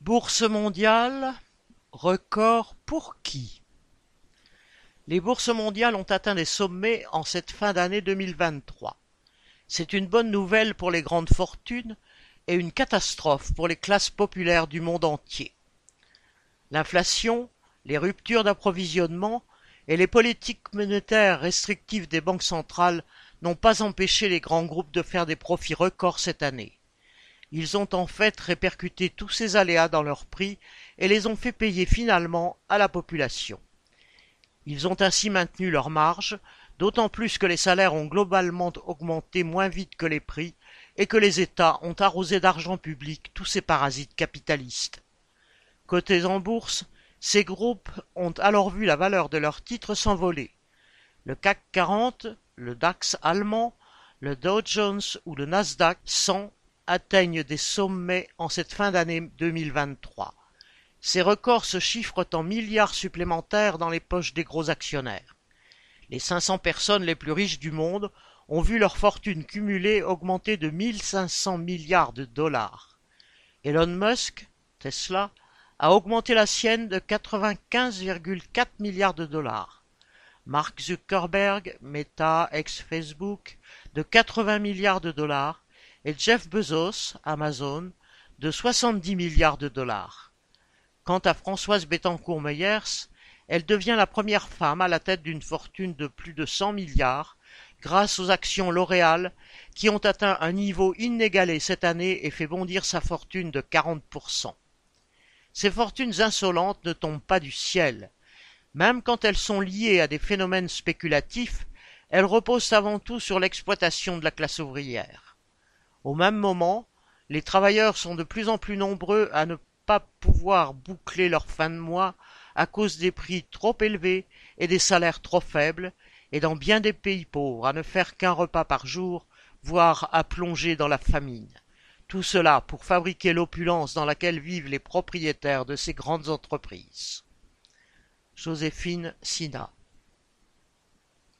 Bourse mondiale, record pour qui? Les bourses mondiales ont atteint des sommets en cette fin d'année 2023. C'est une bonne nouvelle pour les grandes fortunes et une catastrophe pour les classes populaires du monde entier. L'inflation, les ruptures d'approvisionnement et les politiques monétaires restrictives des banques centrales n'ont pas empêché les grands groupes de faire des profits records cette année. Ils ont en fait répercuté tous ces aléas dans leurs prix et les ont fait payer finalement à la population. Ils ont ainsi maintenu leurs marges, d'autant plus que les salaires ont globalement augmenté moins vite que les prix et que les États ont arrosé d'argent public tous ces parasites capitalistes. Cotés en bourse, ces groupes ont alors vu la valeur de leurs titres s'envoler. Le CAC 40, le DAX allemand, le Dow Jones ou le Nasdaq 100 atteignent des sommets en cette fin d'année 2023. Ces records se chiffrent en milliards supplémentaires dans les poches des gros actionnaires. Les 500 personnes les plus riches du monde ont vu leur fortune cumulée augmenter de 1500 milliards de dollars. Elon Musk, Tesla, a augmenté la sienne de 95,4 milliards de dollars. Mark Zuckerberg, Meta, ex-Facebook, de 80 milliards de dollars et Jeff Bezos, Amazon, de 70 milliards de dollars. Quant à Françoise Bettencourt-Meyers, elle devient la première femme à la tête d'une fortune de plus de 100 milliards grâce aux actions L'Oréal qui ont atteint un niveau inégalé cette année et fait bondir sa fortune de 40%. Ces fortunes insolentes ne tombent pas du ciel. Même quand elles sont liées à des phénomènes spéculatifs, elles reposent avant tout sur l'exploitation de la classe ouvrière. Au même moment, les travailleurs sont de plus en plus nombreux à ne pas pouvoir boucler leur fin de mois à cause des prix trop élevés et des salaires trop faibles, et dans bien des pays pauvres à ne faire qu'un repas par jour, voire à plonger dans la famine. Tout cela pour fabriquer l'opulence dans laquelle vivent les propriétaires de ces grandes entreprises. Joséphine Sina